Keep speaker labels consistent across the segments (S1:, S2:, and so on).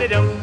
S1: Dum-da-da-dum,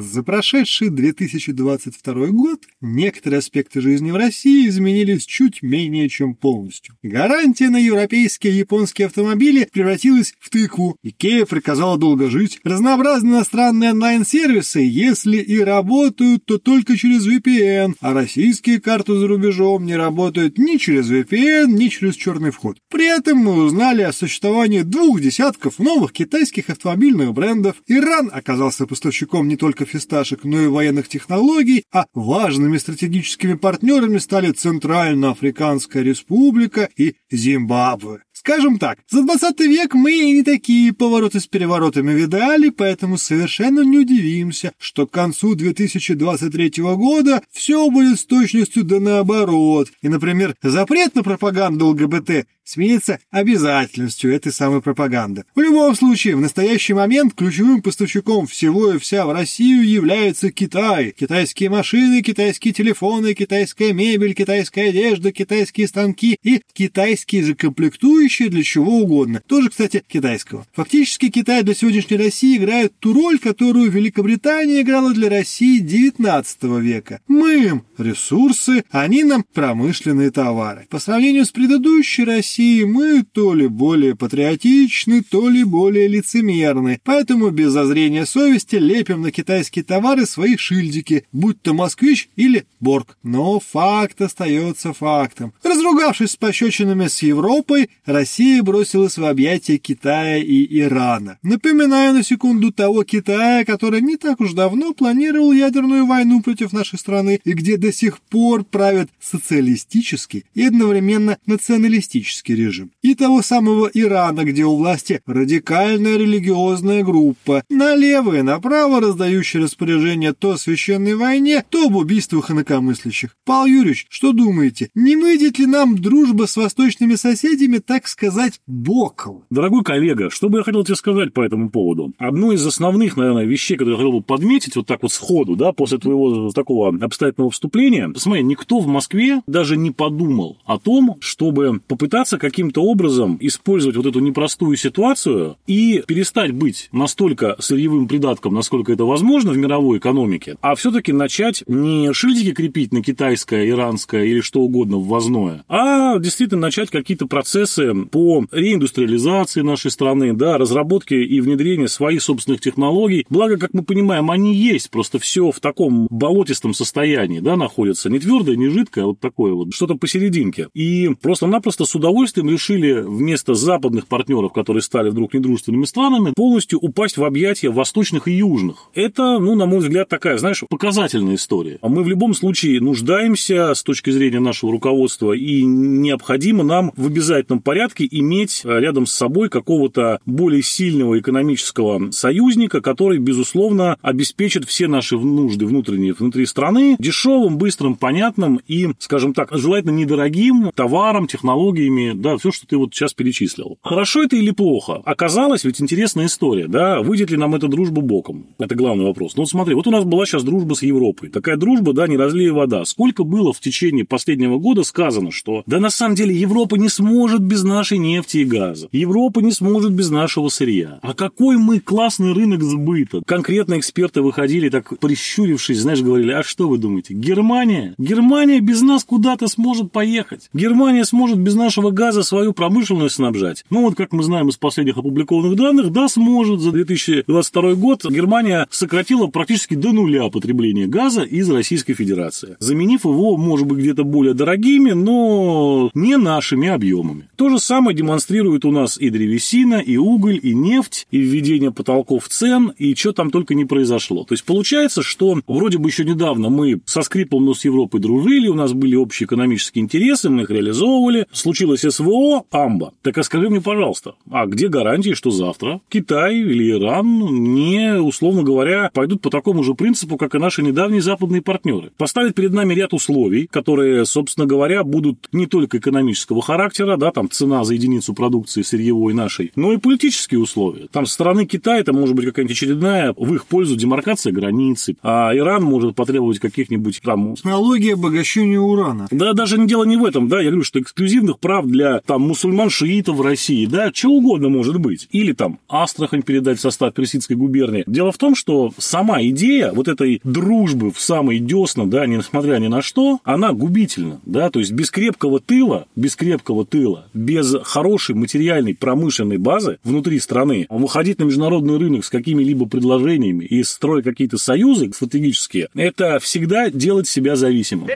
S1: За прошедший 2022 год некоторые аспекты жизни в России изменились чуть менее чем полностью. Гарантия на европейские и японские автомобили превратилась в тыкву. Икея приказала долго жить. Разнообразные иностранные онлайн-сервисы, если и работают, то только через VPN, а российские карты за рубежом не работают ни через VPN, ни через черный вход. При этом мы узнали о существовании двух десятков новых китайских автомобильных брендов. Иран оказался поставщиком не только фисташек, но и военных технологий, а важными стратегическими партнерами стали Центральноафриканская республика и Зимбабве. Скажем так, за 20 век мы и не такие повороты с переворотами видали, поэтому совершенно не удивимся, что к концу 2023 года все будет с точностью да наоборот. И, например, запрет на пропаганду ЛГБТ сменится обязательностью этой самой пропаганды. В любом случае, в настоящий момент ключевым поставщиком всего и вся в Россию является Китай. Китайские машины, китайские телефоны, китайская мебель, китайская одежда, китайские станки и китайские же комплектующие будущее для чего угодно. Тоже, кстати, китайского. Фактически Китай для сегодняшней России играет ту роль, которую Великобритания играла для России XIX века. Мы им ресурсы, они нам промышленные товары. По сравнению с предыдущей Россией мы то ли более патриотичны, то ли более лицемерны. Поэтому без зазрения совести лепим на китайские товары свои шильдики, будь то москвич или борг. Но факт остается фактом. Разругавшись с пощечинами с Европой, Россия бросилась в объятия Китая и Ирана. Напоминаю на секунду того Китая, который не так уж давно планировал ядерную войну против нашей страны и где до сих пор правят социалистический и одновременно националистический режим. И того самого Ирана, где у власти радикальная религиозная группа, налево и направо раздающая распоряжения то о священной войне, то об убийствах инакомыслящих. Павел Юрьевич, что думаете, не выйдет ли нам дружба с восточными соседями так сказать, боком.
S2: Дорогой коллега, что бы я хотел тебе сказать по этому поводу? Одно из основных, наверное, вещей, которые я хотел бы подметить вот так вот сходу, да, после твоего такого обстоятельного вступления, смотри, никто в Москве даже не подумал о том, чтобы попытаться каким-то образом использовать вот эту непростую ситуацию и перестать быть настолько сырьевым придатком, насколько это возможно в мировой экономике, а все-таки начать не шильдики крепить на китайское, иранское или что угодно ввозное, а действительно начать какие-то процессы по реиндустриализации нашей страны, да, разработке и внедрению своих собственных технологий. Благо, как мы понимаем, они есть, просто все в таком болотистом состоянии, да, находится. Не твердое, не жидкое, а вот такое вот, что-то посерединке. И просто-напросто с удовольствием решили вместо западных партнеров, которые стали вдруг недружественными странами, полностью упасть в объятия восточных и южных. Это, ну, на мой взгляд, такая, знаешь, показательная история. А мы в любом случае нуждаемся с точки зрения нашего руководства и необходимо нам в обязательном порядке порядке иметь э, рядом с собой какого-то более сильного экономического союзника, который, безусловно, обеспечит все наши нужды внутренние внутри страны дешевым, быстрым, понятным и, скажем так, желательно недорогим товаром, технологиями, да, все, что ты вот сейчас перечислил. Хорошо это или плохо? Оказалось, ведь интересная история, да, выйдет ли нам эта дружба боком? Это главный вопрос. Ну вот смотри, вот у нас была сейчас дружба с Европой. Такая дружба, да, не разлей вода. Сколько было в течение последнего года сказано, что да на самом деле Европа не сможет без нашей нашей нефти и газа. Европа не сможет без нашего сырья. А какой мы классный рынок сбыта. Конкретно эксперты выходили так прищурившись, знаешь, говорили, а что вы думаете, Германия? Германия без нас куда-то сможет поехать. Германия сможет без нашего газа свою промышленность снабжать. Ну вот, как мы знаем из последних опубликованных данных, да, сможет. За 2022 год Германия сократила практически до нуля потребление газа из Российской Федерации, заменив его, может быть, где-то более дорогими, но не нашими объемами. То же самое демонстрирует у нас и древесина, и уголь, и нефть, и введение потолков цен, и что там только не произошло. То есть получается, что вроде бы еще недавно мы со скрипом, но с Европой дружили, у нас были общие экономические интересы, мы их реализовывали, случилось СВО, амба. Так а скажи мне, пожалуйста, а где гарантии, что завтра Китай или Иран не, условно говоря, пойдут по такому же принципу, как и наши недавние западные партнеры? Поставят перед нами ряд условий, которые, собственно говоря, будут не только экономического характера, да, там цена за единицу продукции сырьевой нашей, но и политические условия. Там со стороны Китая это может быть какая-нибудь очередная в их пользу демаркация границы, а Иран может потребовать каких-нибудь там...
S1: Технология обогащения урана.
S2: Да, даже не дело не в этом, да, я говорю, что эксклюзивных прав для там мусульман-шиитов в России, да, чего угодно может быть. Или там Астрахань передать в состав Персидской губернии. Дело в том, что сама идея вот этой дружбы в самые десна, да, несмотря ни на что, она губительна, да, то есть без крепкого тыла, без крепкого тыла, без хорошей материальной промышленной базы внутри страны, выходить на международный рынок с какими-либо предложениями и строить какие-то союзы стратегические, это всегда делать себя зависимым.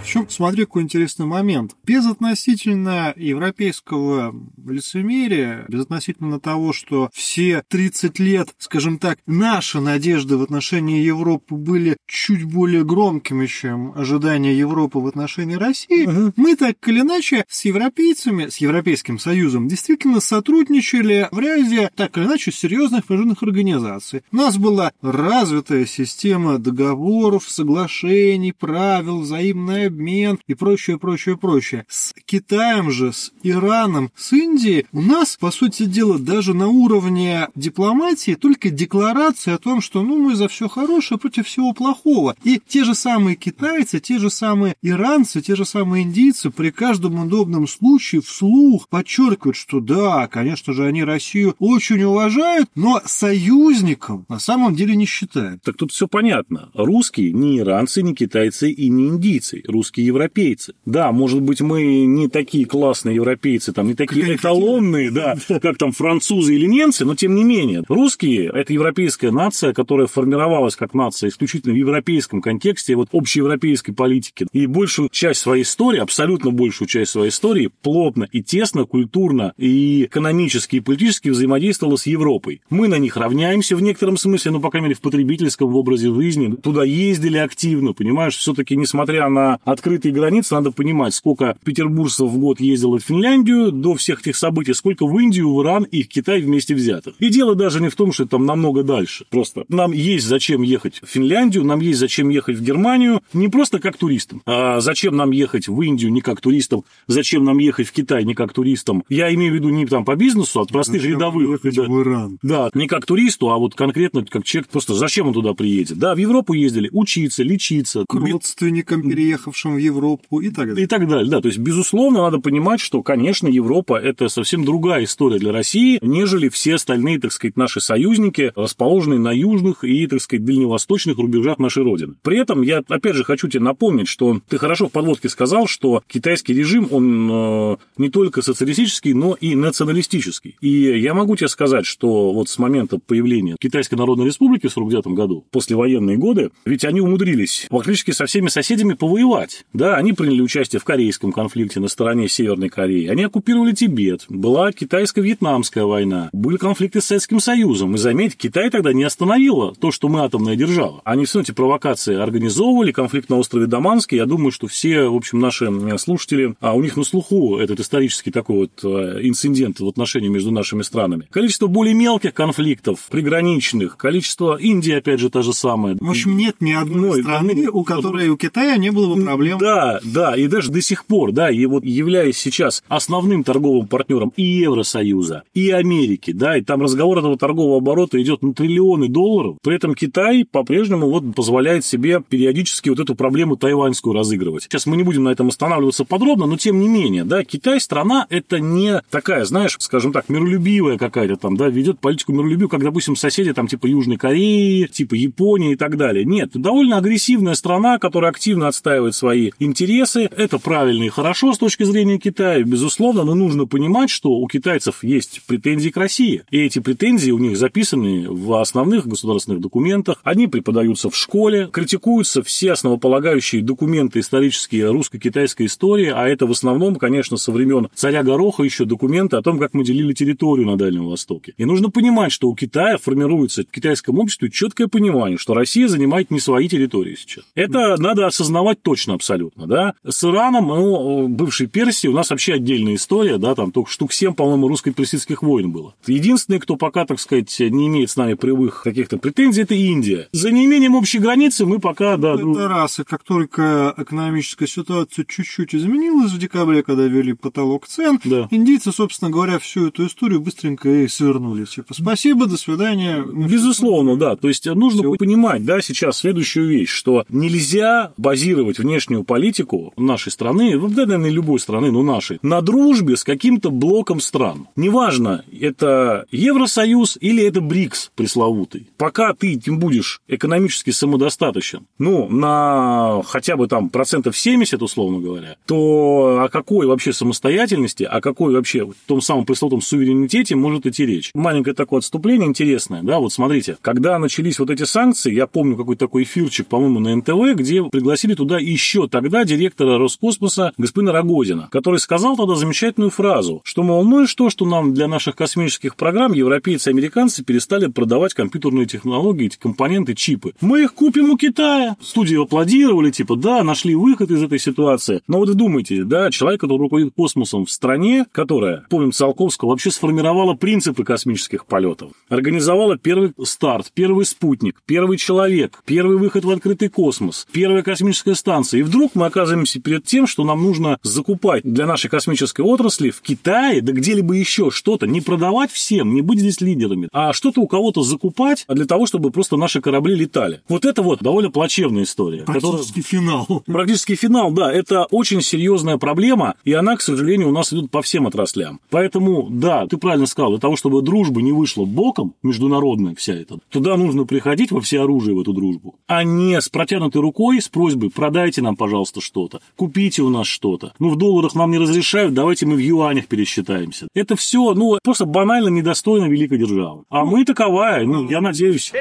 S1: Причем, смотри, какой интересный момент. Без относительно европейского лицемерия, без относительно того, что все 30 лет, скажем так, наши надежды в отношении Европы были чуть более громкими, чем ожидания Европы в отношении России, угу. мы так или иначе с европейцами, с Европейским Союзом действительно сотрудничали в ряде так или иначе серьезных международных организаций. У нас была развитая система договоров, соглашений, правил, взаимной обмен и прочее, прочее, прочее. С Китаем же, с Ираном, с Индией у нас, по сути дела, даже на уровне дипломатии только декларация о том, что ну мы за все хорошее против всего плохого. И те же самые китайцы, те же самые иранцы, те же самые индийцы при каждом удобном случае вслух подчеркивают, что да, конечно же, они Россию очень уважают, но союзником на самом деле не считают.
S2: Так тут все понятно. Русские не иранцы, не китайцы и не индийцы. Русские европейцы. Да, может быть, мы не такие классные европейцы, там, не такие эталонные, да, как там французы или немцы, но тем не менее. Русские – это европейская нация, которая формировалась как нация исключительно в европейском контексте, вот общеевропейской политики. И большую часть своей истории, абсолютно большую часть своей истории плотно и тесно, культурно и экономически и политически взаимодействовала с Европой. Мы на них равняемся в некотором смысле, ну, по крайней мере, в потребительском в образе жизни. Туда ездили активно, понимаешь, все-таки, несмотря на открытые границы, надо понимать, сколько петербуржцев в год ездило в Финляндию до всех этих событий, сколько в Индию, в Иран и в Китай вместе взятых. И дело даже не в том, что там намного дальше. Просто нам есть зачем ехать в Финляндию, нам есть зачем ехать в Германию, не просто как туристам, а зачем нам ехать в Индию не как туристам, зачем нам ехать в Китай не как туристам. Я имею в виду не там по бизнесу, а простых зачем рядовых.
S1: Да, в Иран.
S2: да, не как туристу, а вот конкретно как человек, просто зачем он туда приедет. Да, в Европу ездили учиться, лечиться.
S1: К родственникам переехавшим в Европу и так далее.
S2: И так далее, да. То есть, безусловно, надо понимать, что, конечно, Европа – это совсем другая история для России, нежели все остальные, так сказать, наши союзники, расположенные на южных и, так сказать, дальневосточных рубежах нашей Родины. При этом я, опять же, хочу тебе напомнить, что ты хорошо в подводке сказал, что китайский режим, он э, не только социалистический, но и националистический. И я могу тебе сказать, что вот с момента появления Китайской Народной Республики в 49 году, послевоенные годы, ведь они умудрились фактически со всеми соседями повоевать воевать. Да, они приняли участие в корейском конфликте на стороне Северной Кореи. Они оккупировали Тибет. Была китайско-вьетнамская война. Были конфликты с Советским Союзом. И заметь, Китай тогда не остановила то, что мы атомная держава. Они все эти провокации организовывали, конфликт на острове Даманский. Я думаю, что все, в общем, наши слушатели, а у них на слуху этот исторический такой вот э, инцидент в отношении между нашими странами. Количество более мелких конфликтов, приграничных, количество Индии, опять же, та же самая.
S1: В общем, нет ни одной страны, у которой у Китая не было бы проблем
S2: проблем. Да, да, и даже до сих пор, да, и вот являясь сейчас основным торговым партнером и Евросоюза, и Америки, да, и там разговор этого торгового оборота идет на триллионы долларов, при этом Китай по-прежнему вот позволяет себе периодически вот эту проблему тайваньскую разыгрывать. Сейчас мы не будем на этом останавливаться подробно, но тем не менее, да, Китай страна это не такая, знаешь, скажем так, миролюбивая какая-то там, да, ведет политику миролюбивую, как, допустим, соседи там типа Южной Кореи, типа Японии и так далее. Нет, довольно агрессивная страна, которая активно отстаивает свои свои интересы. Это правильно и хорошо с точки зрения Китая, безусловно, но нужно понимать, что у китайцев есть претензии к России. И эти претензии у них записаны в основных государственных документах. Они преподаются в школе, критикуются все основополагающие документы исторические русско-китайской истории, а это в основном, конечно, со времен царя Гороха еще документы о том, как мы делили территорию на Дальнем Востоке. И нужно понимать, что у Китая формируется в китайском обществе четкое понимание, что Россия занимает не свои территории сейчас. Это надо осознавать точно абсолютно да. С Ираном, ну, бывшей Персии, у нас вообще отдельная история, да, там только штук 7, по-моему, русско-персидских войн было. Единственный, кто пока, так сказать, не имеет с нами прямых каких-то претензий, это Индия. За неимением общей границы мы пока, да...
S1: Это ну... раз, и как только экономическая ситуация чуть-чуть изменилась в декабре, когда ввели потолок цен, да. индийцы, собственно говоря, всю эту историю быстренько и свернули. Типа, спасибо, до свидания.
S2: Безусловно, да. То есть нужно Все. понимать, да, сейчас следующую вещь, что нельзя базировать внешне внешнюю политику нашей страны, да, наверное, любой страны, но нашей, на дружбе с каким-то блоком стран. Неважно, это Евросоюз или это БРИКС пресловутый. Пока ты тем будешь экономически самодостаточен, ну, на хотя бы там процентов 70, условно говоря, то о какой вообще самостоятельности, о какой вообще в том самом пресловутом суверенитете может идти речь? Маленькое такое отступление интересное, да, вот смотрите, когда начались вот эти санкции, я помню какой-то такой эфирчик, по-моему, на НТВ, где пригласили туда еще тогда директора Роскосмоса господина Рогозина, который сказал тогда замечательную фразу, что, мол, ну и что, что нам для наших космических программ европейцы и американцы перестали продавать компьютерные технологии, эти компоненты, чипы. Мы их купим у Китая. Студии аплодировали, типа, да, нашли выход из этой ситуации. Но вот думайте, да, человек, который руководит космосом в стране, которая, помним Циолковского, вообще сформировала принципы космических полетов, организовала первый старт, первый спутник, первый человек, первый выход в открытый космос, первая космическая станция. И вдруг мы оказываемся перед тем, что нам нужно закупать для нашей космической отрасли в Китае, да где-либо еще что-то, не продавать всем, не быть здесь лидерами, а что-то у кого-то закупать для того, чтобы просто наши корабли летали. Вот это вот довольно плачевная история.
S1: Практически которая... финал.
S2: Практически финал, да. Это очень серьезная проблема, и она, к сожалению, у нас идет по всем отраслям. Поэтому, да, ты правильно сказал, для того, чтобы дружба не вышла боком, международная вся эта, туда нужно приходить во все оружие в эту дружбу, а не с протянутой рукой с просьбой продайте нам, пожалуйста, что-то, купите у нас что-то. Ну, в долларах нам не разрешают, давайте мы в юанях пересчитаемся. Это все, ну, просто банально недостойно великой державы. А мы таковая, ну, я надеюсь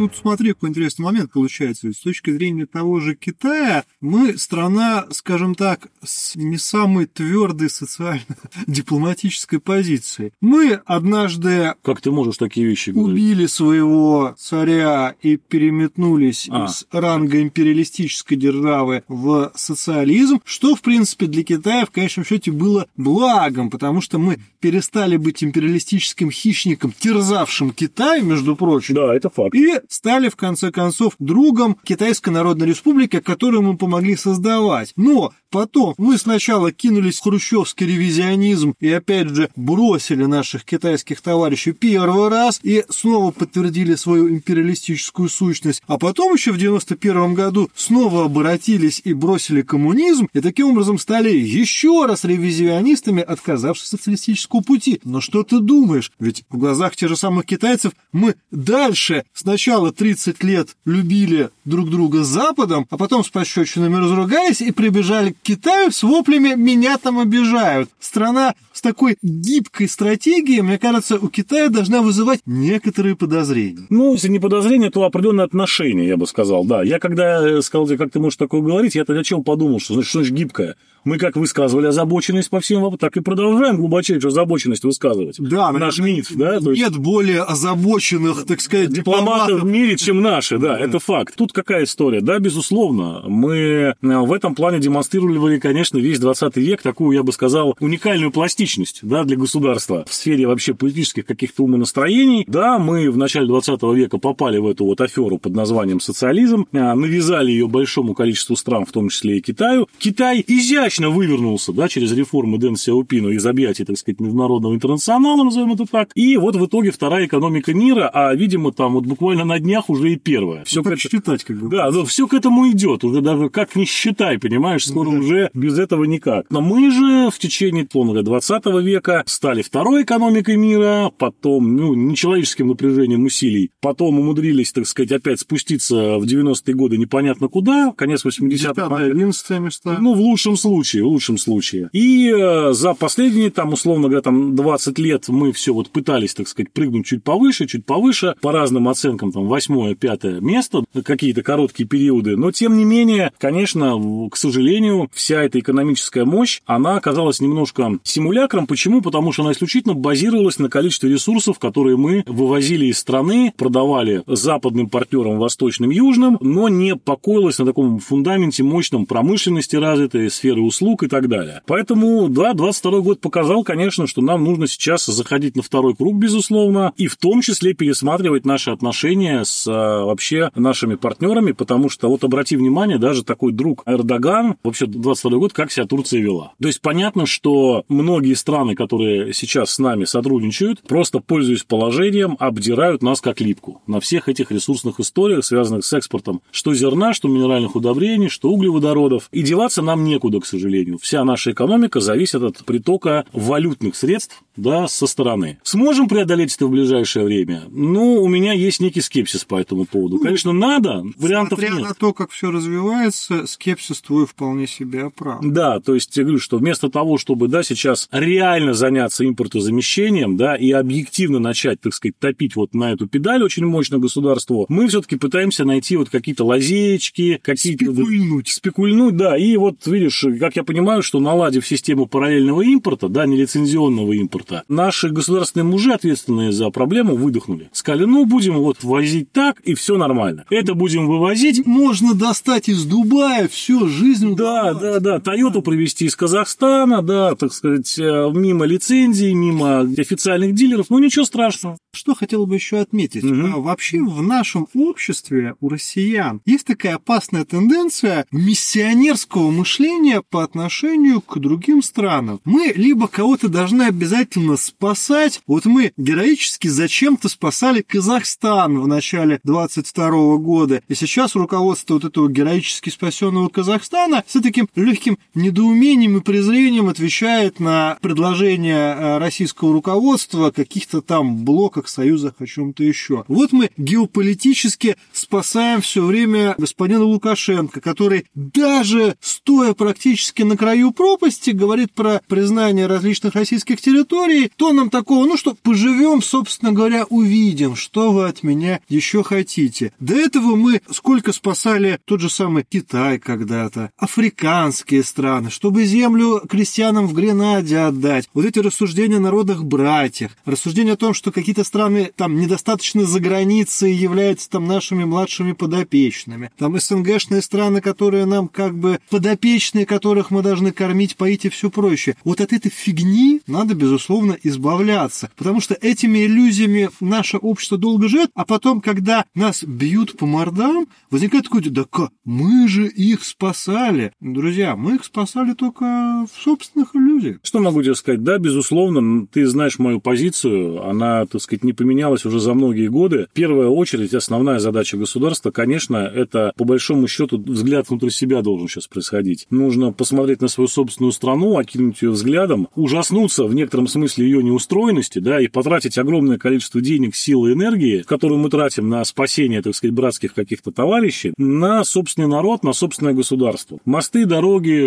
S1: тут смотри, какой интересный момент получается. С точки зрения того же Китая, мы страна, скажем так, с не самой твердой социально-дипломатической позицией. Мы однажды...
S2: Как ты можешь такие вещи говорить?
S1: Убили своего царя и переметнулись а. из ранга империалистической державы в социализм, что, в принципе, для Китая в конечном счете было благом, потому что мы перестали быть империалистическим хищником, терзавшим Китай, между прочим.
S2: Да, это факт.
S1: И стали, в конце концов, другом Китайской Народной Республики, которую мы помогли создавать. Но Потом мы сначала кинулись в хрущевский ревизионизм и опять же бросили наших китайских товарищей первый раз и снова подтвердили свою империалистическую сущность. А потом еще в 91 году снова обратились и бросили коммунизм и таким образом стали еще раз ревизионистами, отказавшись от социалистического пути. Но что ты думаешь? Ведь в глазах тех же самых китайцев мы дальше сначала 30 лет любили друг друга с Западом, а потом с пощечинами разругались и прибежали Китаю с воплями «меня там обижают». Страна с такой гибкой стратегией, мне кажется, у Китая должна вызывать некоторые подозрения.
S2: Ну, если не подозрения, то определенное отношение, я бы сказал, да. Я когда сказал тебе, как ты можешь такое говорить, я тогда чем подумал, что значит, что значит гибкая? Мы как высказывали озабоченность по всем вопросам, так и продолжаем глубочайшую озабоченность высказывать.
S1: Да, наш МИД, да? То есть... Нет более озабоченных, так сказать,
S2: дипломатов, дипломатов в мире, чем наши, да, да, это факт. Тут какая история? Да, безусловно, мы э, в этом плане демонстрировали, конечно, весь 20 век такую, я бы сказал, уникальную пластичность, да, для государства в сфере вообще политических каких-то умонастроений. Да, мы в начале 20 века попали в эту вот аферу под названием социализм, э, навязали ее большому количеству стран, в том числе и Китаю. Китай изящно удачно вывернулся, да, через реформы Дэн Сяопина из объятий, так сказать, международного интернационала, назовем это так. И вот в итоге вторая экономика мира, а, видимо, там вот буквально на днях уже и первая.
S1: Все ну,
S2: к
S1: считать, как бы.
S2: Да, ну, все к этому идет. Уже даже как не считай, понимаешь, скоро да. уже без этого никак. Но мы же в течение, помню, 20 века стали второй экономикой мира, потом, ну, нечеловеческим напряжением усилий, потом умудрились, так сказать, опять спуститься в 90-е годы непонятно куда, конец 80-х.
S1: 11 места.
S2: Ну, в лучшем случае случае, в лучшем случае. И э, за последние, там, условно говоря, там 20 лет мы все вот пытались, так сказать, прыгнуть чуть повыше, чуть повыше, по разным оценкам, там, восьмое, пятое место, какие-то короткие периоды, но, тем не менее, конечно, к сожалению, вся эта экономическая мощь, она оказалась немножко симулякром. Почему? Потому что она исключительно базировалась на количестве ресурсов, которые мы вывозили из страны, продавали западным партнерам, восточным, южным, но не покоилась на таком фундаменте мощном промышленности развитой, сферы услуг и так далее. Поэтому, да, 22 год показал, конечно, что нам нужно сейчас заходить на второй круг, безусловно, и в том числе пересматривать наши отношения с а, вообще нашими партнерами, потому что, вот обрати внимание, даже такой друг Эрдоган, вообще 22 год, как себя Турция вела. То есть понятно, что многие страны, которые сейчас с нами сотрудничают, просто пользуясь положением, обдирают нас как липку на всех этих ресурсных историях, связанных с экспортом что зерна, что минеральных удобрений, что углеводородов. И деваться нам некуда, к сожалению. Вся наша экономика зависит от притока валютных средств да, со стороны. Сможем преодолеть это в ближайшее время? Ну, у меня есть некий скепсис по этому поводу. Ну, Конечно, надо, вариантов
S1: Смотря
S2: нет.
S1: на то, как все развивается, скепсис твой вполне себе оправдан.
S2: Да, то есть я говорю, что вместо того, чтобы, да, сейчас реально заняться импортозамещением, да, и объективно начать, так сказать, топить вот на эту педаль очень мощно государству, мы все-таки пытаемся найти вот какие-то лазеечки, какие-то...
S1: Спекульнуть.
S2: Спекульнуть, да, и вот, видишь, как я понимаю, что наладив систему параллельного импорта, да, нелицензионного импорта, наши государственные мужи, ответственные за проблему, выдохнули. Сказали, ну, будем вот возить так, и все нормально. Это будем вывозить.
S1: Можно достать из Дубая все, жизнь
S2: Да, да, да. Тойоту привезти из Казахстана, да, так сказать, э, мимо лицензий, мимо официальных дилеров. Ну, ничего страшного.
S1: Что хотел бы еще отметить? А Вообще в нашем обществе у россиян есть такая опасная тенденция миссионерского мышления по отношению к другим странам. Мы либо кого-то должны обязательно спасать. Вот мы героически зачем-то спасали Казахстан в начале 22 года. И сейчас руководство вот этого героически спасенного Казахстана с таким легким недоумением и презрением отвечает на предложение э, российского руководства каких-то там блоках, союзах, о чем-то еще. Вот мы геополитически спасаем все время господина Лукашенко, который даже стоя практически на краю пропасти говорит про признание различных российских территорий, то нам такого, ну что, поживем, собственно говоря, увидим, что вы от меня еще хотите. До этого мы сколько спасали тот же самый Китай когда-то, африканские страны, чтобы землю крестьянам в Гренаде отдать. Вот эти рассуждения о народах-братьях, рассуждения о том, что какие-то страны там недостаточно за границей являются там нашими младшими подопечными. Там СНГшные страны, которые нам как бы подопечные, которых мы должны кормить, поить и все прочее. Вот от этой фигни надо, безусловно, избавляться. Потому что этими иллюзиями наше общество долго живет, а потом, когда нас бьют по мордам, возникает такой, да как, мы же их спасали. Друзья, мы их спасали только в собственных иллюзиях.
S2: Что могу тебе сказать? Да, безусловно, ты знаешь мою позицию, она, так сказать, не поменялась уже за многие годы. В первую очередь, основная задача государства, конечно, это, по большому счету, взгляд внутрь себя должен сейчас происходить. Нужно посмотреть на свою собственную страну, окинуть ее взглядом, ужаснуться в некотором смысле ее неустроенности, да, и потратить огромное количество денег, сил и энергии, которую мы тратим на спасение, так сказать, братских каких-то товарищей, на собственный народ, на собственное государство. Мосты, дороги,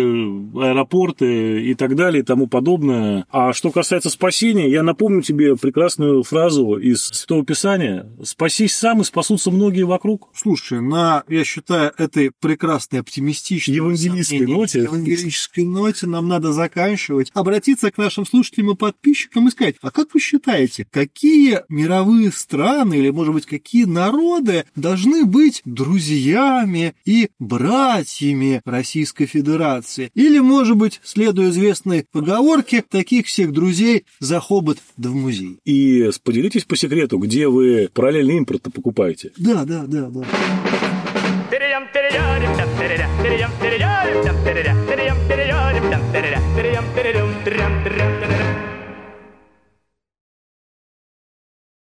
S2: аэропорты и так далее и тому подобное. А что касается спасения, я напомню тебе прекрасную фразу из Святого Писания «Спасись сам, и спасутся многие вокруг».
S1: Слушай, на, я считаю, этой прекрасной оптимистичной
S2: Евангелистской ноте.
S1: Евангелической ноте нам надо заканчивать, обратиться к нашим слушателям и подписчикам и сказать, а как вы считаете, какие мировые страны или, может быть, какие народы должны быть друзьями и братьями Российской Федерации? Или, может быть, следуя известной поговорке, таких всех друзей за хобот да в музей?
S2: И поделитесь по секрету, где вы параллельный импорт покупаете.
S1: Да, да, да, да.
S3: dum dum dum dum dum